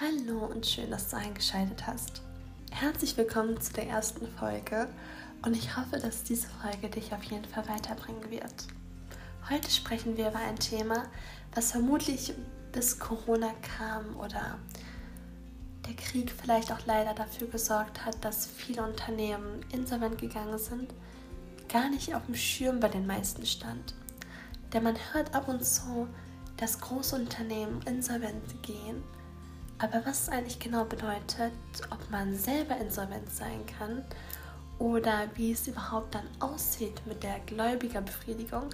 Hallo und schön, dass du eingeschaltet hast. Herzlich willkommen zu der ersten Folge und ich hoffe, dass diese Folge dich auf jeden Fall weiterbringen wird. Heute sprechen wir über ein Thema, was vermutlich bis Corona kam oder der Krieg vielleicht auch leider dafür gesorgt hat, dass viele Unternehmen insolvent gegangen sind, gar nicht auf dem Schirm bei den meisten stand. Denn man hört ab und zu, dass große Unternehmen insolvent gehen aber was es eigentlich genau bedeutet, ob man selber insolvent sein kann oder wie es überhaupt dann aussieht mit der Gläubigerbefriedigung,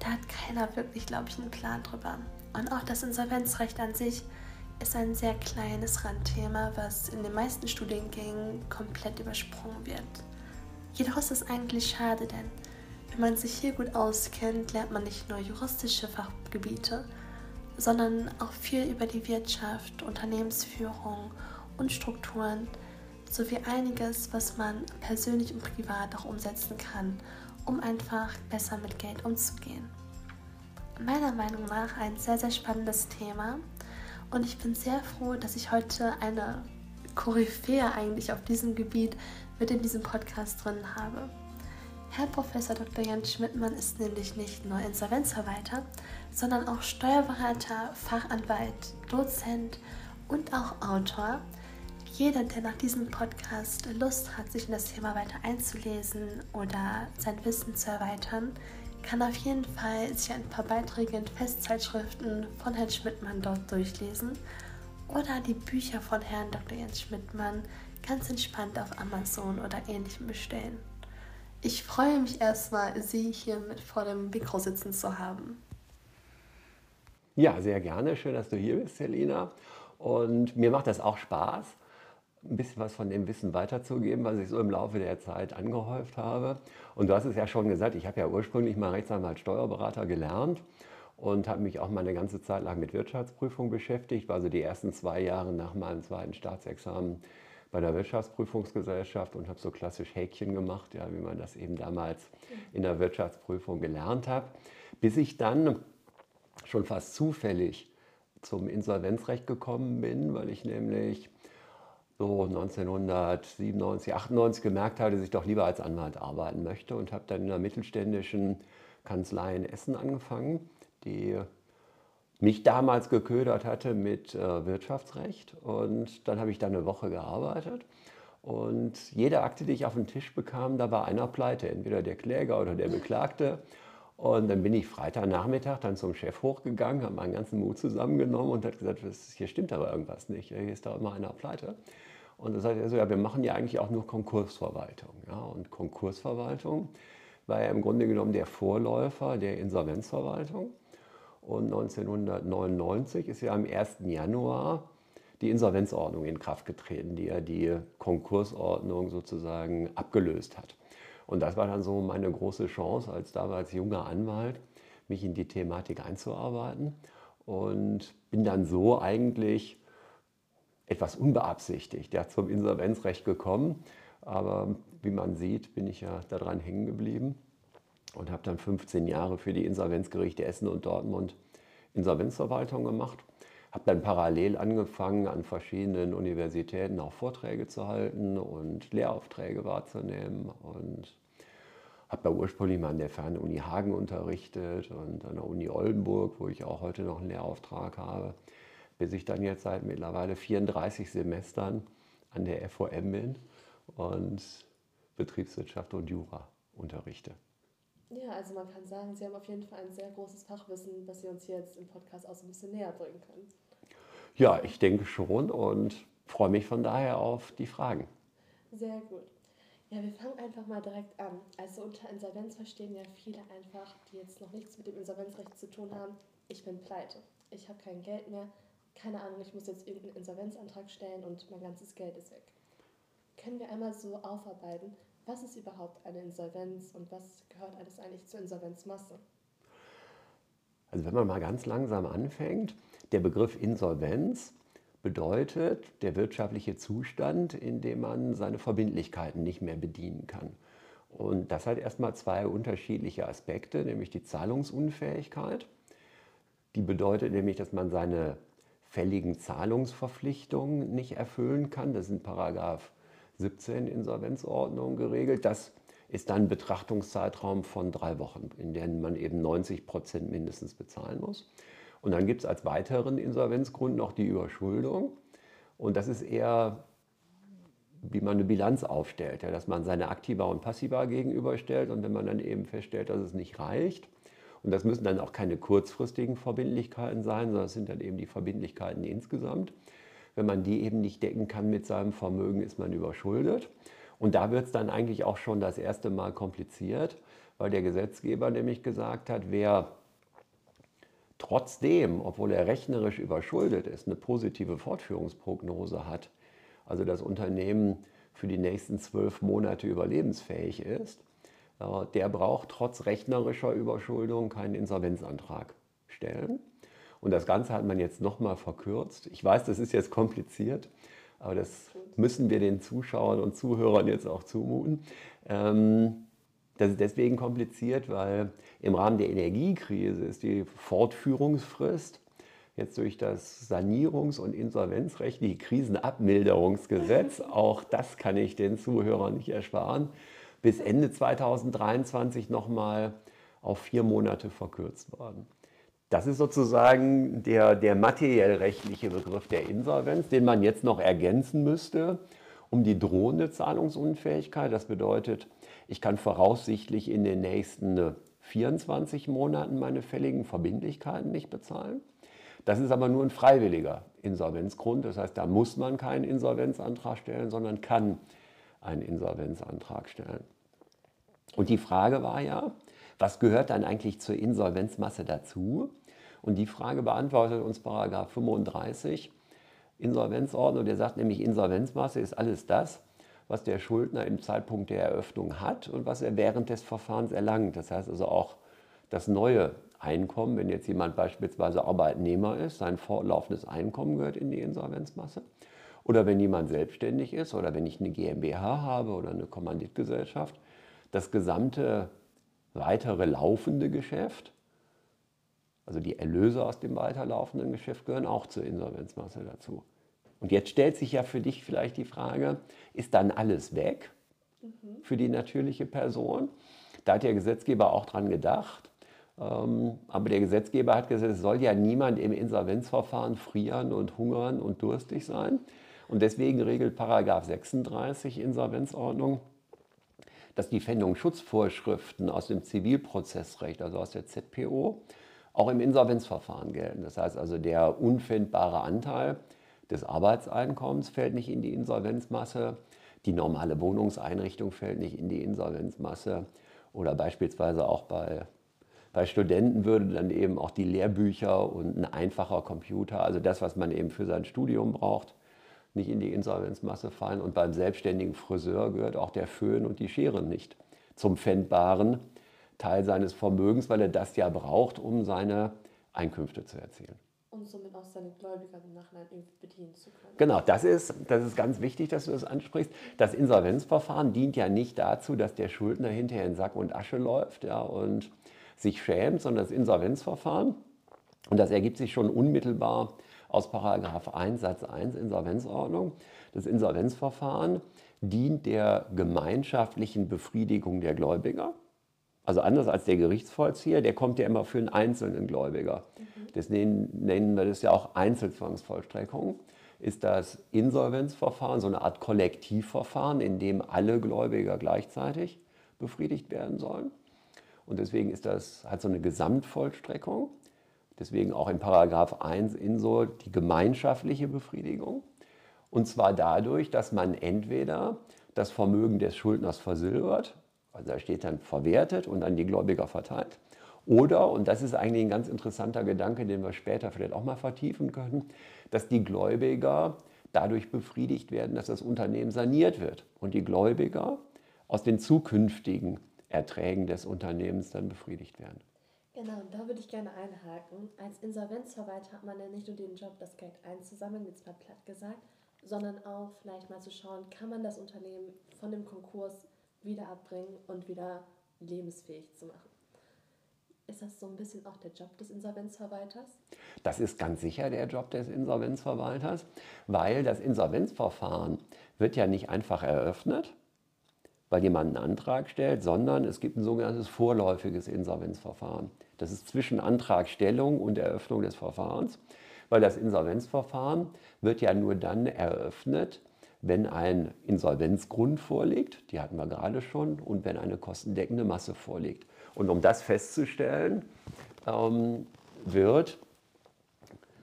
da hat keiner wirklich, glaube ich, einen Plan drüber. Und auch das Insolvenzrecht an sich ist ein sehr kleines Randthema, was in den meisten Studiengängen komplett übersprungen wird. Jedoch ist es eigentlich schade, denn wenn man sich hier gut auskennt, lernt man nicht nur juristische Fachgebiete, sondern auch viel über die Wirtschaft, Unternehmensführung und Strukturen sowie einiges, was man persönlich und privat auch umsetzen kann, um einfach besser mit Geld umzugehen. Meiner Meinung nach ein sehr, sehr spannendes Thema und ich bin sehr froh, dass ich heute eine Koryphäe eigentlich auf diesem Gebiet mit in diesem Podcast drin habe. Herr Professor Dr. Jens Schmidtmann ist nämlich nicht nur Insolvenzverwalter, sondern auch Steuerberater, Fachanwalt, Dozent und auch Autor. Jeder, der nach diesem Podcast Lust hat, sich in das Thema weiter einzulesen oder sein Wissen zu erweitern, kann auf jeden Fall sich ein paar Beiträge in Festzeitschriften von Herrn Schmidtmann dort durchlesen oder die Bücher von Herrn Dr. Jens Schmidtmann ganz entspannt auf Amazon oder ähnlichem bestellen. Ich freue mich erstmal, Sie hier mit vor dem Mikro sitzen zu haben. Ja, sehr gerne. Schön, dass du hier bist, Selina. Und mir macht das auch Spaß, ein bisschen was von dem Wissen weiterzugeben, was ich so im Laufe der Zeit angehäuft habe. Und du hast es ja schon gesagt, ich habe ja ursprünglich mal Rechtsanwalt Steuerberater gelernt und habe mich auch mal eine ganze Zeit lang mit Wirtschaftsprüfung beschäftigt. War also die ersten zwei Jahre nach meinem zweiten Staatsexamen bei der Wirtschaftsprüfungsgesellschaft und habe so klassisch Häkchen gemacht, ja, wie man das eben damals in der Wirtschaftsprüfung gelernt hat, bis ich dann schon fast zufällig zum Insolvenzrecht gekommen bin, weil ich nämlich so 1997, 98 gemerkt habe, dass ich doch lieber als Anwalt arbeiten möchte und habe dann in einer mittelständischen Kanzlei in Essen angefangen, die mich damals geködert hatte mit äh, Wirtschaftsrecht. Und dann habe ich da eine Woche gearbeitet. Und jede Akte, die ich auf den Tisch bekam, da war einer pleite, entweder der Kläger oder der Beklagte. Und dann bin ich Freitagnachmittag dann zum Chef hochgegangen, habe meinen ganzen Mut zusammengenommen und hat gesagt, hier stimmt aber irgendwas nicht, hier ist da immer einer pleite. Und da sagte er so, ja, wir machen ja eigentlich auch nur Konkursverwaltung. Ja, und Konkursverwaltung war ja im Grunde genommen der Vorläufer der Insolvenzverwaltung. Und 1999 ist ja am 1. Januar die Insolvenzordnung in Kraft getreten, die ja die Konkursordnung sozusagen abgelöst hat. Und das war dann so meine große Chance, als damals junger Anwalt, mich in die Thematik einzuarbeiten. Und bin dann so eigentlich etwas unbeabsichtigt ja, zum Insolvenzrecht gekommen. Aber wie man sieht, bin ich ja daran hängen geblieben und habe dann 15 Jahre für die Insolvenzgerichte Essen und Dortmund Insolvenzverwaltung gemacht. Habe dann parallel angefangen, an verschiedenen Universitäten auch Vorträge zu halten und Lehraufträge wahrzunehmen und habe da ursprünglich mal an der Fernuni Hagen unterrichtet und an der Uni Oldenburg, wo ich auch heute noch einen Lehrauftrag habe, bis ich dann jetzt seit mittlerweile 34 Semestern an der FOM bin und Betriebswirtschaft und Jura unterrichte. Ja, also man kann sagen, Sie haben auf jeden Fall ein sehr großes Fachwissen, das Sie uns hier jetzt im Podcast auch so ein bisschen näher bringen können. Ja, ich denke schon und freue mich von daher auf die Fragen. Sehr gut. Ja, wir fangen einfach mal direkt an. Also unter Insolvenz verstehen ja viele einfach, die jetzt noch nichts mit dem Insolvenzrecht zu tun haben, ich bin pleite. Ich habe kein Geld mehr. Keine Ahnung, ich muss jetzt irgendeinen Insolvenzantrag stellen und mein ganzes Geld ist weg. Können wir einmal so aufarbeiten, was ist überhaupt eine Insolvenz und was gehört alles eigentlich zur Insolvenzmasse? Also wenn man mal ganz langsam anfängt, der Begriff Insolvenz bedeutet der wirtschaftliche Zustand, in dem man seine Verbindlichkeiten nicht mehr bedienen kann. Und das hat erstmal zwei unterschiedliche Aspekte, nämlich die Zahlungsunfähigkeit. Die bedeutet nämlich, dass man seine fälligen Zahlungsverpflichtungen nicht erfüllen kann. Das in Paragraph 17 Insolvenzordnung geregelt. Das ist dann ein Betrachtungszeitraum von drei Wochen, in dem man eben 90 Prozent mindestens bezahlen muss. Und dann gibt es als weiteren Insolvenzgrund noch die Überschuldung. Und das ist eher, wie man eine Bilanz aufstellt, ja, dass man seine Aktiva und Passiva gegenüberstellt und wenn man dann eben feststellt, dass es nicht reicht, und das müssen dann auch keine kurzfristigen Verbindlichkeiten sein, sondern es sind dann eben die Verbindlichkeiten insgesamt. Wenn man die eben nicht decken kann mit seinem Vermögen, ist man überschuldet. Und da wird es dann eigentlich auch schon das erste Mal kompliziert, weil der Gesetzgeber nämlich gesagt hat, wer trotzdem, obwohl er rechnerisch überschuldet ist, eine positive Fortführungsprognose hat, also das Unternehmen für die nächsten zwölf Monate überlebensfähig ist, äh, der braucht trotz rechnerischer Überschuldung keinen Insolvenzantrag stellen. Und das Ganze hat man jetzt nochmal verkürzt. Ich weiß, das ist jetzt kompliziert, aber das müssen wir den Zuschauern und Zuhörern jetzt auch zumuten. Ähm, das ist deswegen kompliziert, weil im Rahmen der Energiekrise ist die Fortführungsfrist jetzt durch das Sanierungs- und Insolvenzrechtliche Krisenabmilderungsgesetz, auch das kann ich den Zuhörern nicht ersparen, bis Ende 2023 nochmal auf vier Monate verkürzt worden. Das ist sozusagen der, der materiell-rechtliche Begriff der Insolvenz, den man jetzt noch ergänzen müsste um die drohende Zahlungsunfähigkeit. Das bedeutet, ich kann voraussichtlich in den nächsten 24 Monaten meine fälligen Verbindlichkeiten nicht bezahlen. Das ist aber nur ein freiwilliger Insolvenzgrund. Das heißt, da muss man keinen Insolvenzantrag stellen, sondern kann einen Insolvenzantrag stellen. Und die Frage war ja, was gehört dann eigentlich zur Insolvenzmasse dazu? Und die Frage beantwortet uns Paragraph 35 Insolvenzordnung. Der sagt nämlich, Insolvenzmasse ist alles das, was der Schuldner im Zeitpunkt der Eröffnung hat und was er während des Verfahrens erlangt. Das heißt also auch das neue Einkommen, wenn jetzt jemand beispielsweise Arbeitnehmer ist, sein fortlaufendes Einkommen gehört in die Insolvenzmasse. Oder wenn jemand selbstständig ist oder wenn ich eine GmbH habe oder eine Kommanditgesellschaft, das gesamte weitere laufende Geschäft, also die Erlöse aus dem weiterlaufenden Geschäft gehören auch zur Insolvenzmasse dazu. Und jetzt stellt sich ja für dich vielleicht die Frage, ist dann alles weg mhm. für die natürliche Person? Da hat der Gesetzgeber auch dran gedacht. Ähm, aber der Gesetzgeber hat gesagt, es soll ja niemand im Insolvenzverfahren frieren und hungern und durstig sein. Und deswegen regelt Paragraph 36 Insolvenzordnung, dass die Pfändungsschutzvorschriften aus dem Zivilprozessrecht, also aus der ZPO, auch im Insolvenzverfahren gelten. Das heißt also, der unfindbare Anteil des Arbeitseinkommens fällt nicht in die Insolvenzmasse, die normale Wohnungseinrichtung fällt nicht in die Insolvenzmasse oder beispielsweise auch bei, bei Studenten würde dann eben auch die Lehrbücher und ein einfacher Computer, also das, was man eben für sein Studium braucht, nicht in die Insolvenzmasse fallen. Und beim selbstständigen Friseur gehört auch der Föhn und die Schere nicht zum pfändbaren Teil seines Vermögens, weil er das ja braucht, um seine Einkünfte zu erzielen. Und somit auch seine Gläubiger im Nachhinein bedienen zu können. Genau, das ist, das ist ganz wichtig, dass du das ansprichst. Das Insolvenzverfahren dient ja nicht dazu, dass der Schuldner hinterher in Sack und Asche läuft ja, und sich schämt, sondern das Insolvenzverfahren, und das ergibt sich schon unmittelbar aus Paragraph 1 Satz 1 Insolvenzordnung. Das Insolvenzverfahren dient der gemeinschaftlichen Befriedigung der Gläubiger. Also anders als der Gerichtsvollzieher, der kommt ja immer für einen einzelnen Gläubiger. Mhm. Deswegen nennen wir das ja auch Einzelzwangsvollstreckung. Ist das Insolvenzverfahren so eine Art Kollektivverfahren, in dem alle Gläubiger gleichzeitig befriedigt werden sollen. Und deswegen ist das, hat so eine Gesamtvollstreckung. Deswegen auch in Paragraph 1 INSO die gemeinschaftliche Befriedigung. Und zwar dadurch, dass man entweder das Vermögen des Schuldners versilbert, also da steht dann verwertet und an die Gläubiger verteilt. Oder, und das ist eigentlich ein ganz interessanter Gedanke, den wir später vielleicht auch mal vertiefen können, dass die Gläubiger dadurch befriedigt werden, dass das Unternehmen saniert wird und die Gläubiger aus den zukünftigen Erträgen des Unternehmens dann befriedigt werden. Genau, da würde ich gerne einhaken. Als Insolvenzverwalter hat man ja nicht nur den Job, das Geld einzusammeln, jetzt mal platt gesagt, sondern auch vielleicht mal zu schauen, kann man das Unternehmen von dem Konkurs wieder abbringen und wieder lebensfähig zu machen. Ist das so ein bisschen auch der Job des Insolvenzverwalters? Das ist ganz sicher der Job des Insolvenzverwalters, weil das Insolvenzverfahren wird ja nicht einfach eröffnet, weil jemand einen Antrag stellt, sondern es gibt ein sogenanntes vorläufiges Insolvenzverfahren. Das ist zwischen Antragstellung und Eröffnung des Verfahrens, weil das Insolvenzverfahren wird ja nur dann eröffnet, wenn ein Insolvenzgrund vorliegt, die hatten wir gerade schon, und wenn eine kostendeckende Masse vorliegt. Und um das festzustellen, ähm, wird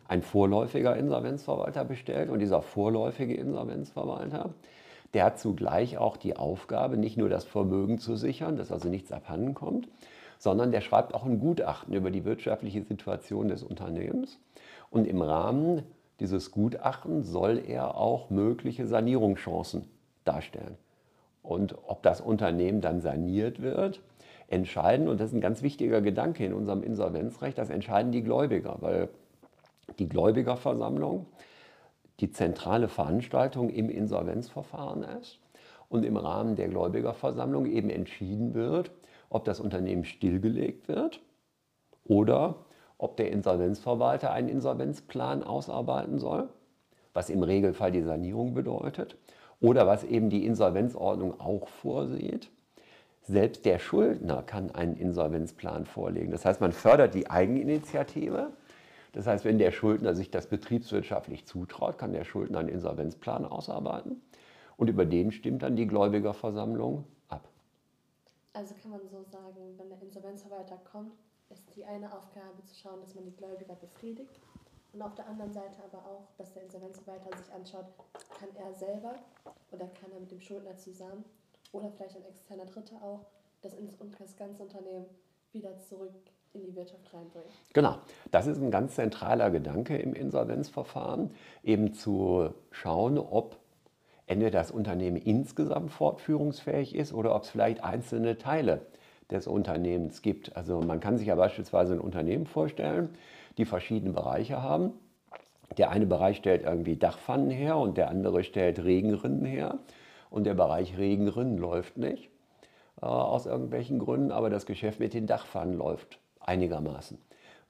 ein vorläufiger Insolvenzverwalter bestellt und dieser vorläufige Insolvenzverwalter, der hat zugleich auch die Aufgabe, nicht nur das Vermögen zu sichern, dass also nichts abhanden kommt, sondern der schreibt auch ein Gutachten über die wirtschaftliche Situation des Unternehmens. Und im Rahmen dieses Gutachtens soll er auch mögliche Sanierungschancen darstellen. Und ob das Unternehmen dann saniert wird, entscheiden, und das ist ein ganz wichtiger Gedanke in unserem Insolvenzrecht, das entscheiden die Gläubiger, weil die Gläubigerversammlung die zentrale Veranstaltung im Insolvenzverfahren ist und im Rahmen der Gläubigerversammlung eben entschieden wird, ob das Unternehmen stillgelegt wird oder ob der Insolvenzverwalter einen Insolvenzplan ausarbeiten soll, was im Regelfall die Sanierung bedeutet, oder was eben die Insolvenzordnung auch vorsieht. Selbst der Schuldner kann einen Insolvenzplan vorlegen. Das heißt, man fördert die Eigeninitiative. Das heißt, wenn der Schuldner sich das betriebswirtschaftlich zutraut, kann der Schuldner einen Insolvenzplan ausarbeiten. Und über den stimmt dann die Gläubigerversammlung ab. Also kann man so sagen, wenn der Insolvenzverwalter kommt, ist die eine Aufgabe zu schauen, dass man die Gläubiger befriedigt. Und auf der anderen Seite aber auch, dass der Insolvenzverwalter sich anschaut, kann er selber oder kann er mit dem Schuldner zusammen oder vielleicht ein externer Dritter auch, das, das ganze Unternehmen wieder zurück in die Wirtschaft reinbringen. Genau, das ist ein ganz zentraler Gedanke im Insolvenzverfahren, eben zu schauen, ob entweder das Unternehmen insgesamt fortführungsfähig ist oder ob es vielleicht einzelne Teile des Unternehmens gibt. Also man kann sich ja beispielsweise ein Unternehmen vorstellen, die verschiedene Bereiche haben. Der eine Bereich stellt irgendwie Dachpfannen her und der andere stellt Regenrinnen her und der Bereich Regenrinnen läuft nicht äh, aus irgendwelchen Gründen, aber das Geschäft mit den Dachpfannen läuft einigermaßen.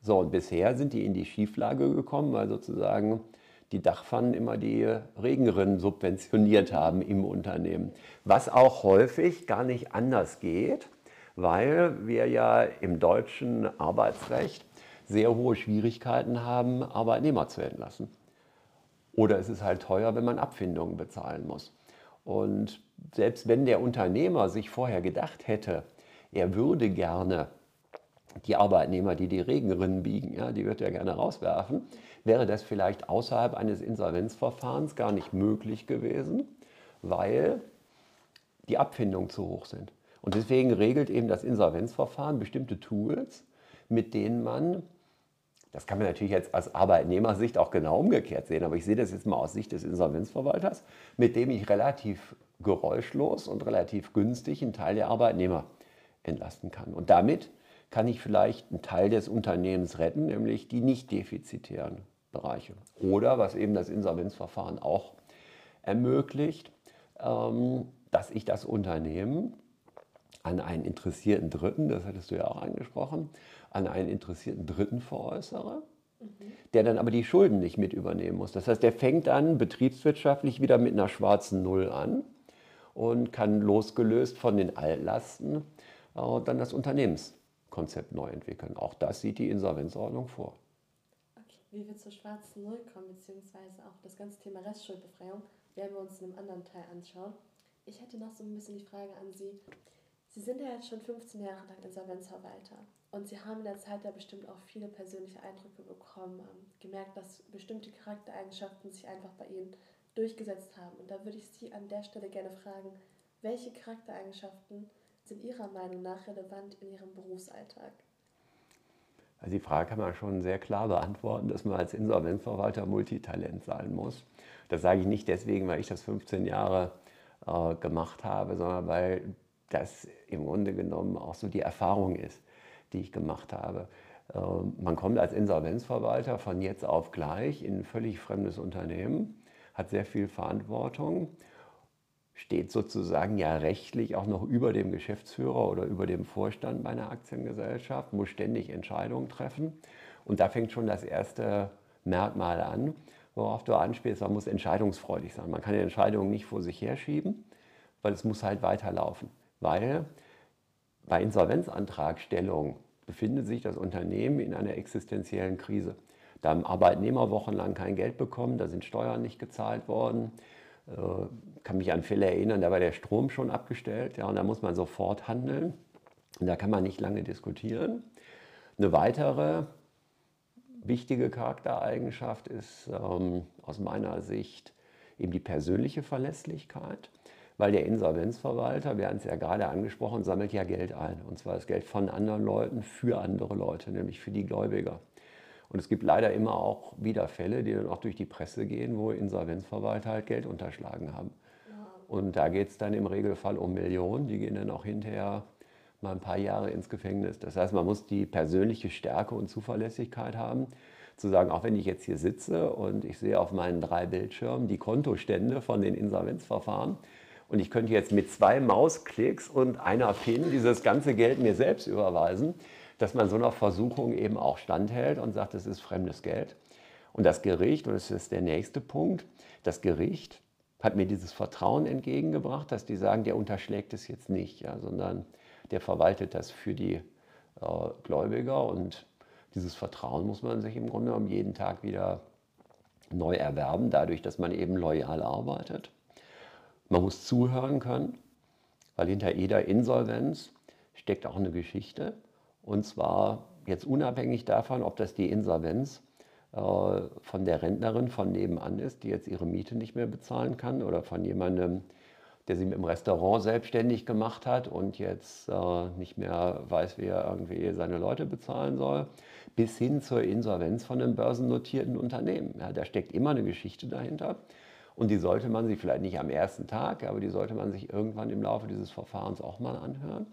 So, und bisher sind die in die Schieflage gekommen, weil sozusagen die Dachpfannen immer die Regenrinnen subventioniert haben im Unternehmen. Was auch häufig gar nicht anders geht, weil wir ja im deutschen Arbeitsrecht sehr hohe Schwierigkeiten haben, Arbeitnehmer zu entlassen. Oder es ist halt teuer, wenn man Abfindungen bezahlen muss. Und selbst wenn der Unternehmer sich vorher gedacht hätte, er würde gerne die Arbeitnehmer, die die Regenrinnen biegen, ja, die wird er gerne rauswerfen, wäre das vielleicht außerhalb eines Insolvenzverfahrens gar nicht möglich gewesen, weil die Abfindungen zu hoch sind. Und deswegen regelt eben das Insolvenzverfahren bestimmte Tools, mit denen man das kann man natürlich jetzt aus Arbeitnehmersicht auch genau umgekehrt sehen, aber ich sehe das jetzt mal aus Sicht des Insolvenzverwalters, mit dem ich relativ geräuschlos und relativ günstig einen Teil der Arbeitnehmer entlasten kann. Und damit kann ich vielleicht einen Teil des Unternehmens retten, nämlich die nicht defizitären Bereiche. Oder was eben das Insolvenzverfahren auch ermöglicht, ähm, dass ich das Unternehmen an einen interessierten Dritten, das hattest du ja auch angesprochen, an einen interessierten Dritten veräußere, mhm. der dann aber die Schulden nicht mit übernehmen muss. Das heißt, der fängt an, betriebswirtschaftlich wieder mit einer schwarzen Null an und kann losgelöst von den Altlasten äh, dann das Unternehmenskonzept neu entwickeln. Auch das sieht die Insolvenzordnung vor. Okay, wie wir zur schwarzen Null kommen, beziehungsweise auch das ganze Thema Restschuldbefreiung, werden wir uns in einem anderen Teil anschauen. Ich hätte noch so ein bisschen die Frage an Sie. Sie sind ja jetzt schon 15 Jahre lang Insolvenzverwalter und Sie haben in der Zeit ja bestimmt auch viele persönliche Eindrücke bekommen, gemerkt, dass bestimmte Charaktereigenschaften sich einfach bei Ihnen durchgesetzt haben. Und da würde ich Sie an der Stelle gerne fragen, welche Charaktereigenschaften sind Ihrer Meinung nach relevant in Ihrem Berufsalltag? Also die Frage kann man schon sehr klar beantworten, dass man als Insolvenzverwalter Multitalent sein muss. Das sage ich nicht deswegen, weil ich das 15 Jahre äh, gemacht habe, sondern weil das im Grunde genommen auch so die Erfahrung ist, die ich gemacht habe. Ähm, man kommt als Insolvenzverwalter von jetzt auf gleich in ein völlig fremdes Unternehmen, hat sehr viel Verantwortung steht sozusagen ja rechtlich auch noch über dem Geschäftsführer oder über dem Vorstand bei einer Aktiengesellschaft, muss ständig Entscheidungen treffen. Und da fängt schon das erste Merkmal an, worauf du anspielst, man muss entscheidungsfreudig sein. Man kann die Entscheidungen nicht vor sich herschieben, weil es muss halt weiterlaufen. Weil bei Insolvenzantragstellung befindet sich das Unternehmen in einer existenziellen Krise. Da haben Arbeitnehmer wochenlang kein Geld bekommen, da sind Steuern nicht gezahlt worden. Ich äh, kann mich an Fälle erinnern, da war der Strom schon abgestellt ja, und da muss man sofort handeln. Und da kann man nicht lange diskutieren. Eine weitere wichtige Charaktereigenschaft ist ähm, aus meiner Sicht eben die persönliche Verlässlichkeit, weil der Insolvenzverwalter, wir haben es ja gerade angesprochen, sammelt ja Geld ein. Und zwar das Geld von anderen Leuten für andere Leute, nämlich für die Gläubiger. Und es gibt leider immer auch wieder Fälle, die dann auch durch die Presse gehen, wo Insolvenzverwalter halt Geld unterschlagen haben. Und da geht es dann im Regelfall um Millionen, die gehen dann auch hinterher mal ein paar Jahre ins Gefängnis. Das heißt, man muss die persönliche Stärke und Zuverlässigkeit haben, zu sagen, auch wenn ich jetzt hier sitze und ich sehe auf meinen drei Bildschirmen die Kontostände von den Insolvenzverfahren und ich könnte jetzt mit zwei Mausklicks und einer PIN dieses ganze Geld mir selbst überweisen, dass man so einer Versuchung eben auch standhält und sagt, es ist fremdes Geld. Und das Gericht, und das ist der nächste Punkt, das Gericht hat mir dieses Vertrauen entgegengebracht, dass die sagen, der unterschlägt es jetzt nicht, ja, sondern der verwaltet das für die äh, Gläubiger und dieses Vertrauen muss man sich im Grunde genommen jeden Tag wieder neu erwerben, dadurch, dass man eben loyal arbeitet. Man muss zuhören können, weil hinter jeder Insolvenz steckt auch eine Geschichte. Und zwar jetzt unabhängig davon, ob das die Insolvenz äh, von der Rentnerin von nebenan ist, die jetzt ihre Miete nicht mehr bezahlen kann, oder von jemandem, der sich im Restaurant selbstständig gemacht hat und jetzt äh, nicht mehr weiß, wie er irgendwie seine Leute bezahlen soll, bis hin zur Insolvenz von einem börsennotierten Unternehmen. Ja, da steckt immer eine Geschichte dahinter. Und die sollte man sich vielleicht nicht am ersten Tag, aber die sollte man sich irgendwann im Laufe dieses Verfahrens auch mal anhören.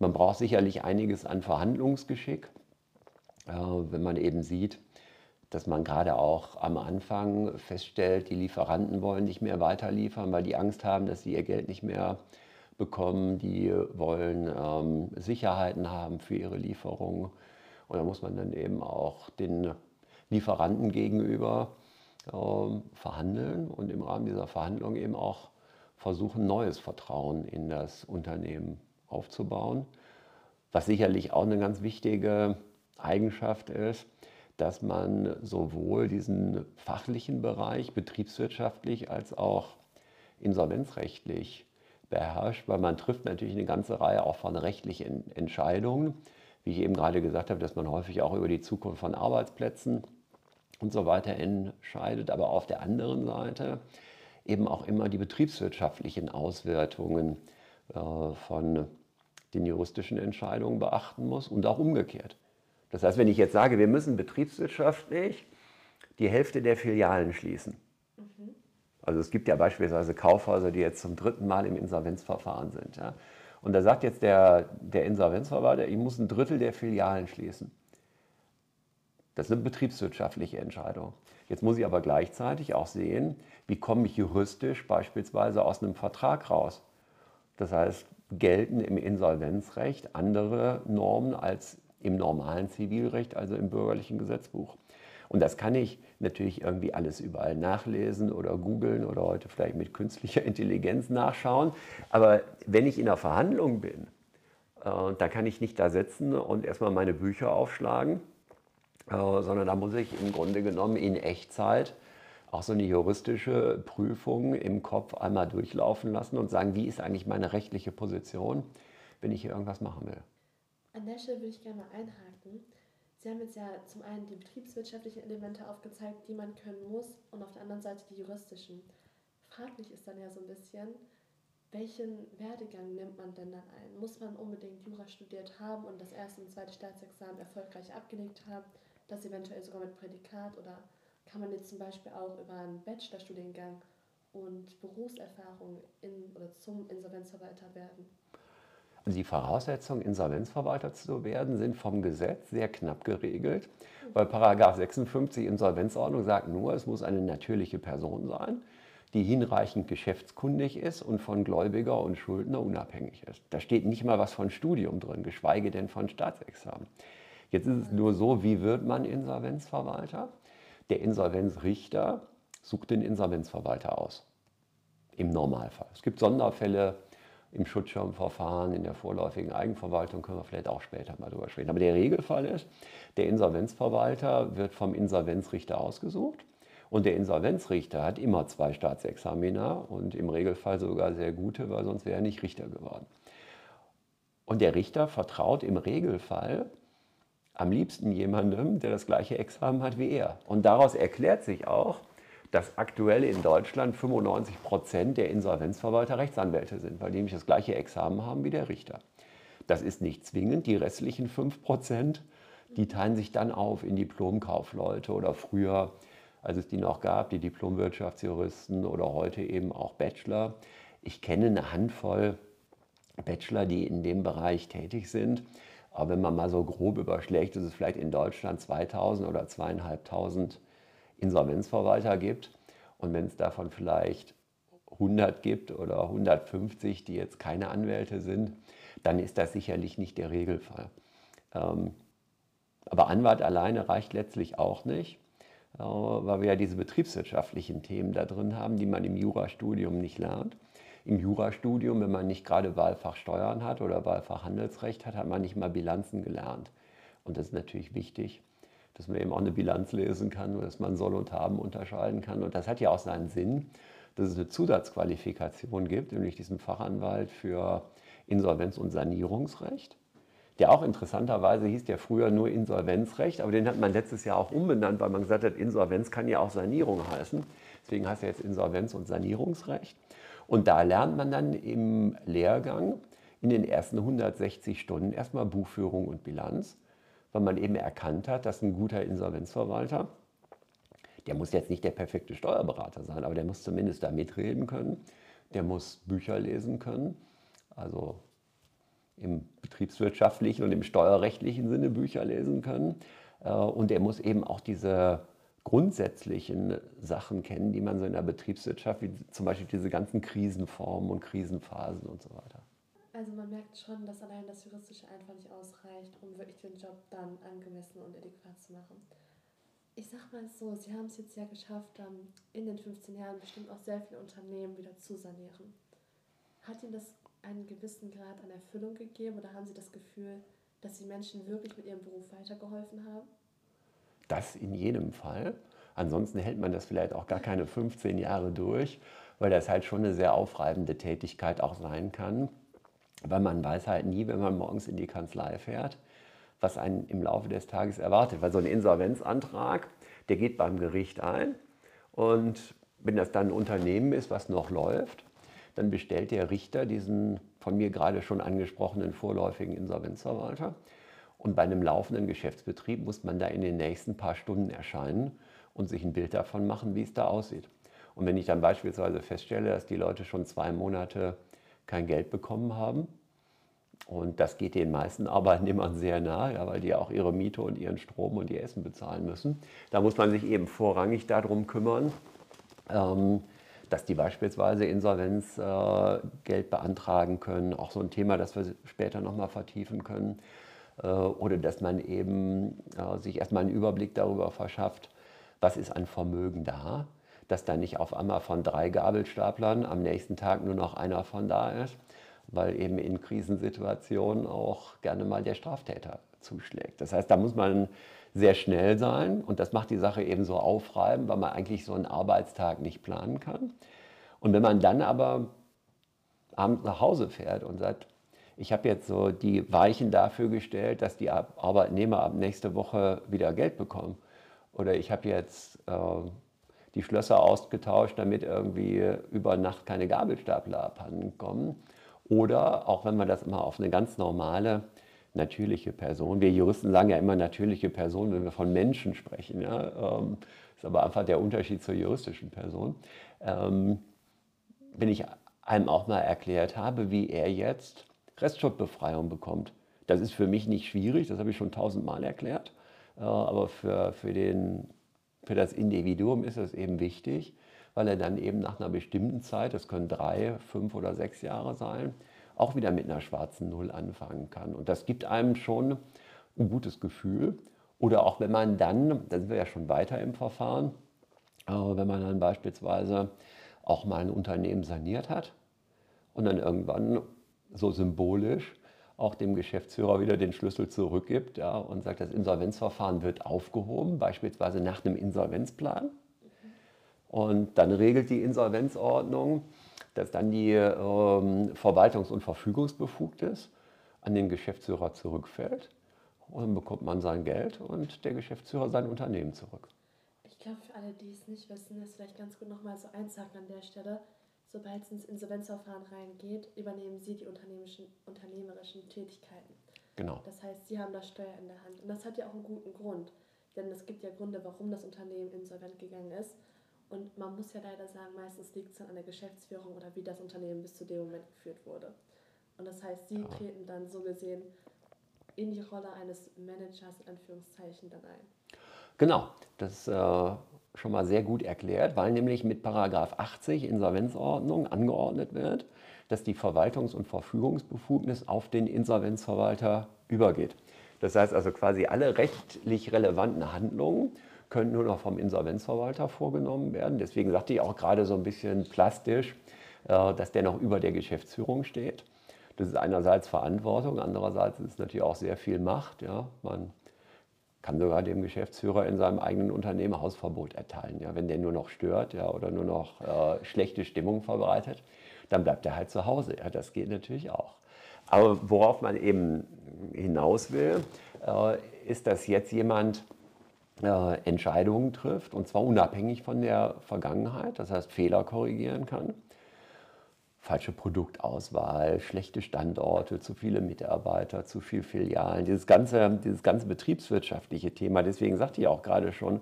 Man braucht sicherlich einiges an Verhandlungsgeschick, äh, wenn man eben sieht, dass man gerade auch am Anfang feststellt, die Lieferanten wollen nicht mehr weiterliefern, weil die Angst haben, dass sie ihr Geld nicht mehr bekommen. Die wollen ähm, Sicherheiten haben für ihre Lieferungen. Und da muss man dann eben auch den Lieferanten gegenüber ähm, verhandeln und im Rahmen dieser Verhandlung eben auch versuchen, neues Vertrauen in das Unternehmen aufzubauen. Was sicherlich auch eine ganz wichtige Eigenschaft ist, dass man sowohl diesen fachlichen Bereich betriebswirtschaftlich als auch insolvenzrechtlich beherrscht, weil man trifft natürlich eine ganze Reihe auch von rechtlichen Entscheidungen, wie ich eben gerade gesagt habe, dass man häufig auch über die Zukunft von Arbeitsplätzen und so weiter entscheidet, aber auf der anderen Seite eben auch immer die betriebswirtschaftlichen Auswirkungen äh, von den juristischen Entscheidungen beachten muss und auch umgekehrt. Das heißt, wenn ich jetzt sage, wir müssen betriebswirtschaftlich die Hälfte der Filialen schließen. Mhm. Also es gibt ja beispielsweise Kaufhäuser, die jetzt zum dritten Mal im Insolvenzverfahren sind. Ja. Und da sagt jetzt der, der Insolvenzverwalter, ich muss ein Drittel der Filialen schließen. Das ist eine betriebswirtschaftliche Entscheidung. Jetzt muss ich aber gleichzeitig auch sehen, wie komme ich juristisch beispielsweise aus einem Vertrag raus. Das heißt, gelten im Insolvenzrecht andere Normen als im normalen Zivilrecht, also im bürgerlichen Gesetzbuch. Und das kann ich natürlich irgendwie alles überall nachlesen oder googeln oder heute vielleicht mit künstlicher Intelligenz nachschauen. Aber wenn ich in einer Verhandlung bin, äh, da kann ich nicht da sitzen und erstmal meine Bücher aufschlagen, äh, sondern da muss ich im Grunde genommen in Echtzeit auch so eine juristische Prüfung im Kopf einmal durchlaufen lassen und sagen, wie ist eigentlich meine rechtliche Position, wenn ich hier irgendwas machen will. An der Stelle würde ich gerne mal einhaken. Sie haben jetzt ja zum einen die betriebswirtschaftlichen Elemente aufgezeigt, die man können muss, und auf der anderen Seite die juristischen. Fraglich ist dann ja so ein bisschen, welchen Werdegang nimmt man denn dann ein? Muss man unbedingt Jura studiert haben und das erste und zweite Staatsexamen erfolgreich abgelegt haben, das eventuell sogar mit Prädikat oder kann man jetzt zum Beispiel auch über einen Bachelorstudiengang und Berufserfahrung in oder zum Insolvenzverwalter werden? Also die Voraussetzungen, Insolvenzverwalter zu werden, sind vom Gesetz sehr knapp geregelt, weil Paragraph 56 Insolvenzordnung sagt nur, es muss eine natürliche Person sein, die hinreichend geschäftskundig ist und von Gläubiger und Schuldner unabhängig ist. Da steht nicht mal was von Studium drin, geschweige denn von Staatsexamen. Jetzt ist es nur so, wie wird man Insolvenzverwalter? Der Insolvenzrichter sucht den Insolvenzverwalter aus. Im Normalfall. Es gibt Sonderfälle im Schutzschirmverfahren, in der vorläufigen Eigenverwaltung, können wir vielleicht auch später mal drüber sprechen. Aber der Regelfall ist, der Insolvenzverwalter wird vom Insolvenzrichter ausgesucht und der Insolvenzrichter hat immer zwei Staatsexamina und im Regelfall sogar sehr gute, weil sonst wäre er nicht Richter geworden. Und der Richter vertraut im Regelfall am liebsten jemandem, der das gleiche Examen hat wie er. Und daraus erklärt sich auch, dass aktuell in Deutschland 95 Prozent der Insolvenzverwalter Rechtsanwälte sind, weil die nämlich das gleiche Examen haben wie der Richter. Das ist nicht zwingend. Die restlichen 5 Prozent, die teilen sich dann auf in Diplomkaufleute oder früher als es die noch gab, die Diplomwirtschaftsjuristen oder heute eben auch Bachelor. Ich kenne eine Handvoll Bachelor, die in dem Bereich tätig sind. Aber wenn man mal so grob überschlägt, dass es vielleicht in Deutschland 2000 oder 2500 Insolvenzverwalter gibt. Und wenn es davon vielleicht 100 gibt oder 150, die jetzt keine Anwälte sind, dann ist das sicherlich nicht der Regelfall. Ähm, aber Anwalt alleine reicht letztlich auch nicht. Äh, weil wir ja diese betriebswirtschaftlichen Themen da drin haben, die man im Jurastudium nicht lernt. Im Jurastudium, wenn man nicht gerade Wahlfach Steuern hat oder Wahlfach Handelsrecht hat, hat man nicht mal Bilanzen gelernt. Und das ist natürlich wichtig, dass man eben auch eine Bilanz lesen kann, dass man soll und haben unterscheiden kann. Und das hat ja auch seinen Sinn, dass es eine Zusatzqualifikation gibt, nämlich diesen Fachanwalt für Insolvenz- und Sanierungsrecht der auch interessanterweise hieß der früher nur Insolvenzrecht, aber den hat man letztes Jahr auch umbenannt, weil man gesagt hat, Insolvenz kann ja auch Sanierung heißen. Deswegen heißt er jetzt Insolvenz- und Sanierungsrecht. Und da lernt man dann im Lehrgang in den ersten 160 Stunden erstmal Buchführung und Bilanz, weil man eben erkannt hat, dass ein guter Insolvenzverwalter, der muss jetzt nicht der perfekte Steuerberater sein, aber der muss zumindest da mitreden können, der muss Bücher lesen können, also im betriebswirtschaftlichen und im steuerrechtlichen Sinne Bücher lesen können. Äh, und er muss eben auch diese grundsätzlichen Sachen kennen, die man so in der Betriebswirtschaft, wie zum Beispiel diese ganzen Krisenformen und Krisenphasen und so weiter. Also man merkt schon, dass allein das Juristische einfach nicht ausreicht, um wirklich den Job dann angemessen und adäquat zu machen. Ich sag mal so, Sie haben es jetzt ja geschafft, in den 15 Jahren bestimmt auch sehr viele Unternehmen wieder zu sanieren. Hat Ihnen das einen gewissen Grad an Erfüllung gegeben oder haben Sie das Gefühl, dass Sie Menschen wirklich mit Ihrem Beruf weitergeholfen haben? Das in jedem Fall. Ansonsten hält man das vielleicht auch gar keine 15 Jahre durch, weil das halt schon eine sehr aufreibende Tätigkeit auch sein kann. Weil man weiß halt nie, wenn man morgens in die Kanzlei fährt, was einen im Laufe des Tages erwartet. Weil so ein Insolvenzantrag, der geht beim Gericht ein und wenn das dann ein Unternehmen ist, was noch läuft, dann bestellt der Richter diesen von mir gerade schon angesprochenen vorläufigen Insolvenzverwalter. Und bei einem laufenden Geschäftsbetrieb muss man da in den nächsten paar Stunden erscheinen und sich ein Bild davon machen, wie es da aussieht. Und wenn ich dann beispielsweise feststelle, dass die Leute schon zwei Monate kein Geld bekommen haben, und das geht den meisten Arbeitnehmern sehr nahe, ja, weil die auch ihre Miete und ihren Strom und ihr Essen bezahlen müssen. Da muss man sich eben vorrangig darum kümmern, ähm, dass die beispielsweise Insolvenzgeld äh, beantragen können, auch so ein Thema, das wir später nochmal vertiefen können, oder dass man eben äh, sich erstmal einen Überblick darüber verschafft, was ist an Vermögen da, dass da nicht auf einmal von drei Gabelstaplern am nächsten Tag nur noch einer von da ist, weil eben in Krisensituationen auch gerne mal der Straftäter zuschlägt. Das heißt, da muss man sehr schnell sein und das macht die Sache eben so aufreibend, weil man eigentlich so einen Arbeitstag nicht planen kann. Und wenn man dann aber abends nach Hause fährt und sagt, ich habe jetzt so die Weichen dafür gestellt, dass die Arbeitnehmer ab nächste Woche wieder Geld bekommen. Oder ich habe jetzt äh, die Schlösser ausgetauscht, damit irgendwie über Nacht keine Gabelstapler abhanden kommen. Oder auch wenn man das immer auf eine ganz normale natürliche Person. Wir Juristen sagen ja immer natürliche Person, wenn wir von Menschen sprechen. Ja? Ähm, ist aber einfach der Unterschied zur juristischen Person. Ähm, wenn ich einem auch mal erklärt habe, wie er jetzt Restschuldbefreiung bekommt. Das ist für mich nicht schwierig, das habe ich schon tausendmal erklärt. Äh, aber für, für, den, für das Individuum ist das eben wichtig, weil er dann eben nach einer bestimmten Zeit, das können drei, fünf oder sechs Jahre sein, auch wieder mit einer schwarzen Null anfangen kann. Und das gibt einem schon ein gutes Gefühl. Oder auch wenn man dann, da sind wir ja schon weiter im Verfahren, wenn man dann beispielsweise auch mal ein Unternehmen saniert hat und dann irgendwann so symbolisch auch dem Geschäftsführer wieder den Schlüssel zurückgibt ja, und sagt, das Insolvenzverfahren wird aufgehoben, beispielsweise nach einem Insolvenzplan. Und dann regelt die Insolvenzordnung, dass dann die ähm, Verwaltungs- und Verfügungsbefugnis an den Geschäftsführer zurückfällt. Und dann bekommt man sein Geld und der Geschäftsführer sein Unternehmen zurück. Ich glaube, für alle, die es nicht wissen, ist vielleicht ganz gut nochmal so einzuhaken an der Stelle. Sobald es ins Insolvenzverfahren reingeht, übernehmen Sie die unternehmerischen Tätigkeiten. Genau. Das heißt, Sie haben das Steuer in der Hand. Und das hat ja auch einen guten Grund. Denn es gibt ja Gründe, warum das Unternehmen insolvent gegangen ist. Und man muss ja leider sagen, meistens liegt es dann an der Geschäftsführung oder wie das Unternehmen bis zu dem Moment geführt wurde. Und das heißt, Sie ja. treten dann so gesehen in die Rolle eines Managers in Anführungszeichen dann ein. Genau, das äh, schon mal sehr gut erklärt, weil nämlich mit Paragraph 80 Insolvenzordnung angeordnet wird, dass die Verwaltungs- und Verfügungsbefugnis auf den Insolvenzverwalter übergeht. Das heißt also quasi alle rechtlich relevanten Handlungen können nur noch vom Insolvenzverwalter vorgenommen werden. Deswegen sagte ich auch gerade so ein bisschen plastisch, äh, dass der noch über der Geschäftsführung steht. Das ist einerseits Verantwortung, andererseits ist es natürlich auch sehr viel Macht. Ja. Man kann sogar dem Geschäftsführer in seinem eigenen Unternehmen Hausverbot erteilen. Ja. Wenn der nur noch stört ja, oder nur noch äh, schlechte Stimmung verbreitet, dann bleibt er halt zu Hause. Ja. Das geht natürlich auch. Aber worauf man eben hinaus will, äh, ist, dass jetzt jemand äh, Entscheidungen trifft, und zwar unabhängig von der Vergangenheit, das heißt Fehler korrigieren kann falsche Produktauswahl, schlechte Standorte, zu viele Mitarbeiter, zu viele Filialen, dieses ganze, dieses ganze betriebswirtschaftliche Thema. Deswegen sagte ich auch gerade schon,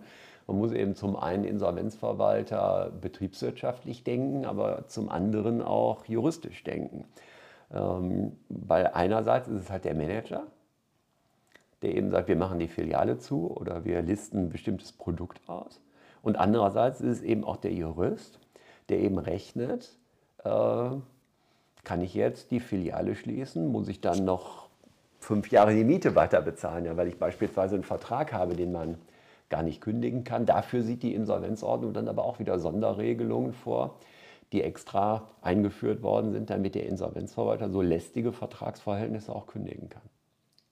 man muss eben zum einen Insolvenzverwalter betriebswirtschaftlich denken, aber zum anderen auch juristisch denken. Ähm, weil einerseits ist es halt der Manager, der eben sagt, wir machen die Filiale zu oder wir listen ein bestimmtes Produkt aus. Und andererseits ist es eben auch der Jurist, der eben rechnet, kann ich jetzt die Filiale schließen? Muss ich dann noch fünf Jahre die Miete weiter bezahlen, ja, weil ich beispielsweise einen Vertrag habe, den man gar nicht kündigen kann. Dafür sieht die Insolvenzordnung dann aber auch wieder Sonderregelungen vor, die extra eingeführt worden sind, damit der Insolvenzverwalter so lästige Vertragsverhältnisse auch kündigen kann.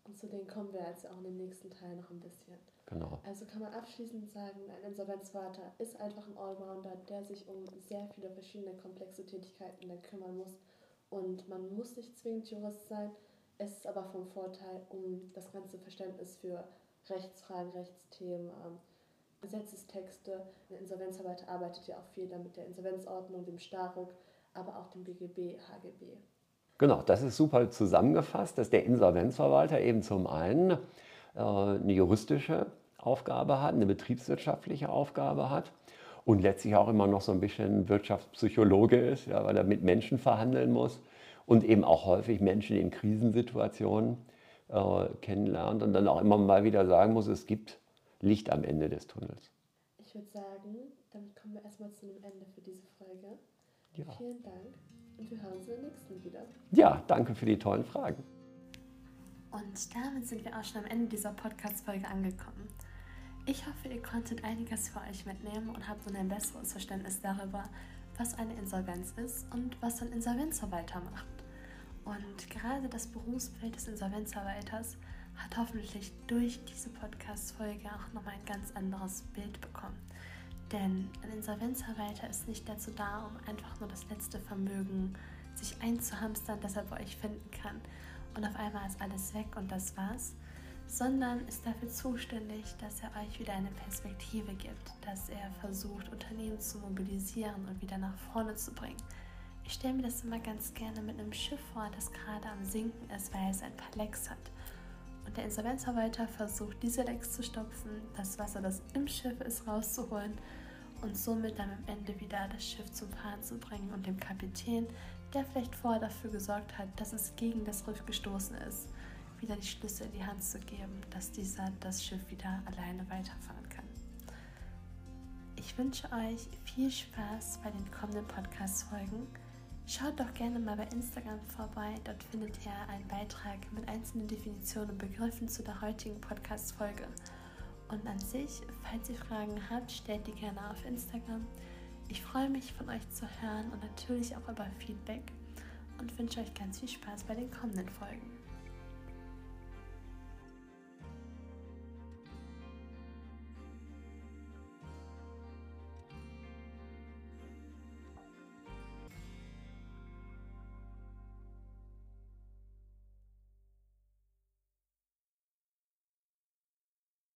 Und zu denen kommen wir jetzt auch in dem nächsten Teil noch ein bisschen. Genau. Also kann man abschließend sagen, ein Insolvenzvater ist einfach ein Allrounder, der sich um sehr viele verschiedene komplexe Tätigkeiten dann kümmern muss. Und man muss nicht zwingend Jurist sein, es ist aber vom Vorteil, um das ganze Verständnis für Rechtsfragen, Rechtsthemen, ähm, Gesetzestexte. Ein Insolvenzarbeiter arbeitet ja auch viel mit der Insolvenzordnung, dem Staruk, aber auch dem BGB, HGB. Genau, das ist super zusammengefasst, dass der Insolvenzverwalter eben zum einen äh, eine juristische Aufgabe hat, eine betriebswirtschaftliche Aufgabe hat und letztlich auch immer noch so ein bisschen Wirtschaftspsychologe ist, ja, weil er mit Menschen verhandeln muss und eben auch häufig Menschen in Krisensituationen äh, kennenlernt und dann auch immer mal wieder sagen muss, es gibt Licht am Ende des Tunnels. Ich würde sagen, damit kommen wir erstmal zu einem Ende für diese Folge. Ja. Vielen Dank und wir hören uns in der nächsten wieder. Ja, danke für die tollen Fragen. Und damit sind wir auch schon am Ende dieser Podcast-Folge angekommen. Ich hoffe, ihr konntet einiges für euch mitnehmen und habt nun ein besseres Verständnis darüber, was eine Insolvenz ist und was ein Insolvenzverwalter macht. Und gerade das Berufsfeld des Insolvenzverwalters hat hoffentlich durch diese Podcast-Folge auch nochmal ein ganz anderes Bild bekommen. Denn ein Insolvenzverwalter ist nicht dazu da, um einfach nur das letzte Vermögen sich einzuhamstern, das er bei euch finden kann, und auf einmal ist alles weg und das war's, sondern ist dafür zuständig, dass er euch wieder eine Perspektive gibt, dass er versucht, Unternehmen zu mobilisieren und wieder nach vorne zu bringen. Ich stelle mir das immer ganz gerne mit einem Schiff vor, das gerade am Sinken ist, weil es ein paar Lecks hat. Und der Insolvenzverwalter versucht, diese Lecks zu stopfen, das Wasser, das im Schiff ist, rauszuholen und somit dann am Ende wieder das Schiff zum Fahren zu bringen und dem Kapitän der vielleicht vorher dafür gesorgt hat, dass es gegen das Riff gestoßen ist, wieder die Schlüsse in die Hand zu geben, dass dieser das Schiff wieder alleine weiterfahren kann. Ich wünsche euch viel Spaß bei den kommenden Podcast-Folgen. Schaut doch gerne mal bei Instagram vorbei. Dort findet ihr einen Beitrag mit einzelnen Definitionen und Begriffen zu der heutigen Podcast-Folge. Und an sich, falls ihr Fragen habt, stellt die gerne auf Instagram. Ich freue mich von euch zu hören und natürlich auch über Feedback und wünsche euch ganz viel Spaß bei den kommenden Folgen.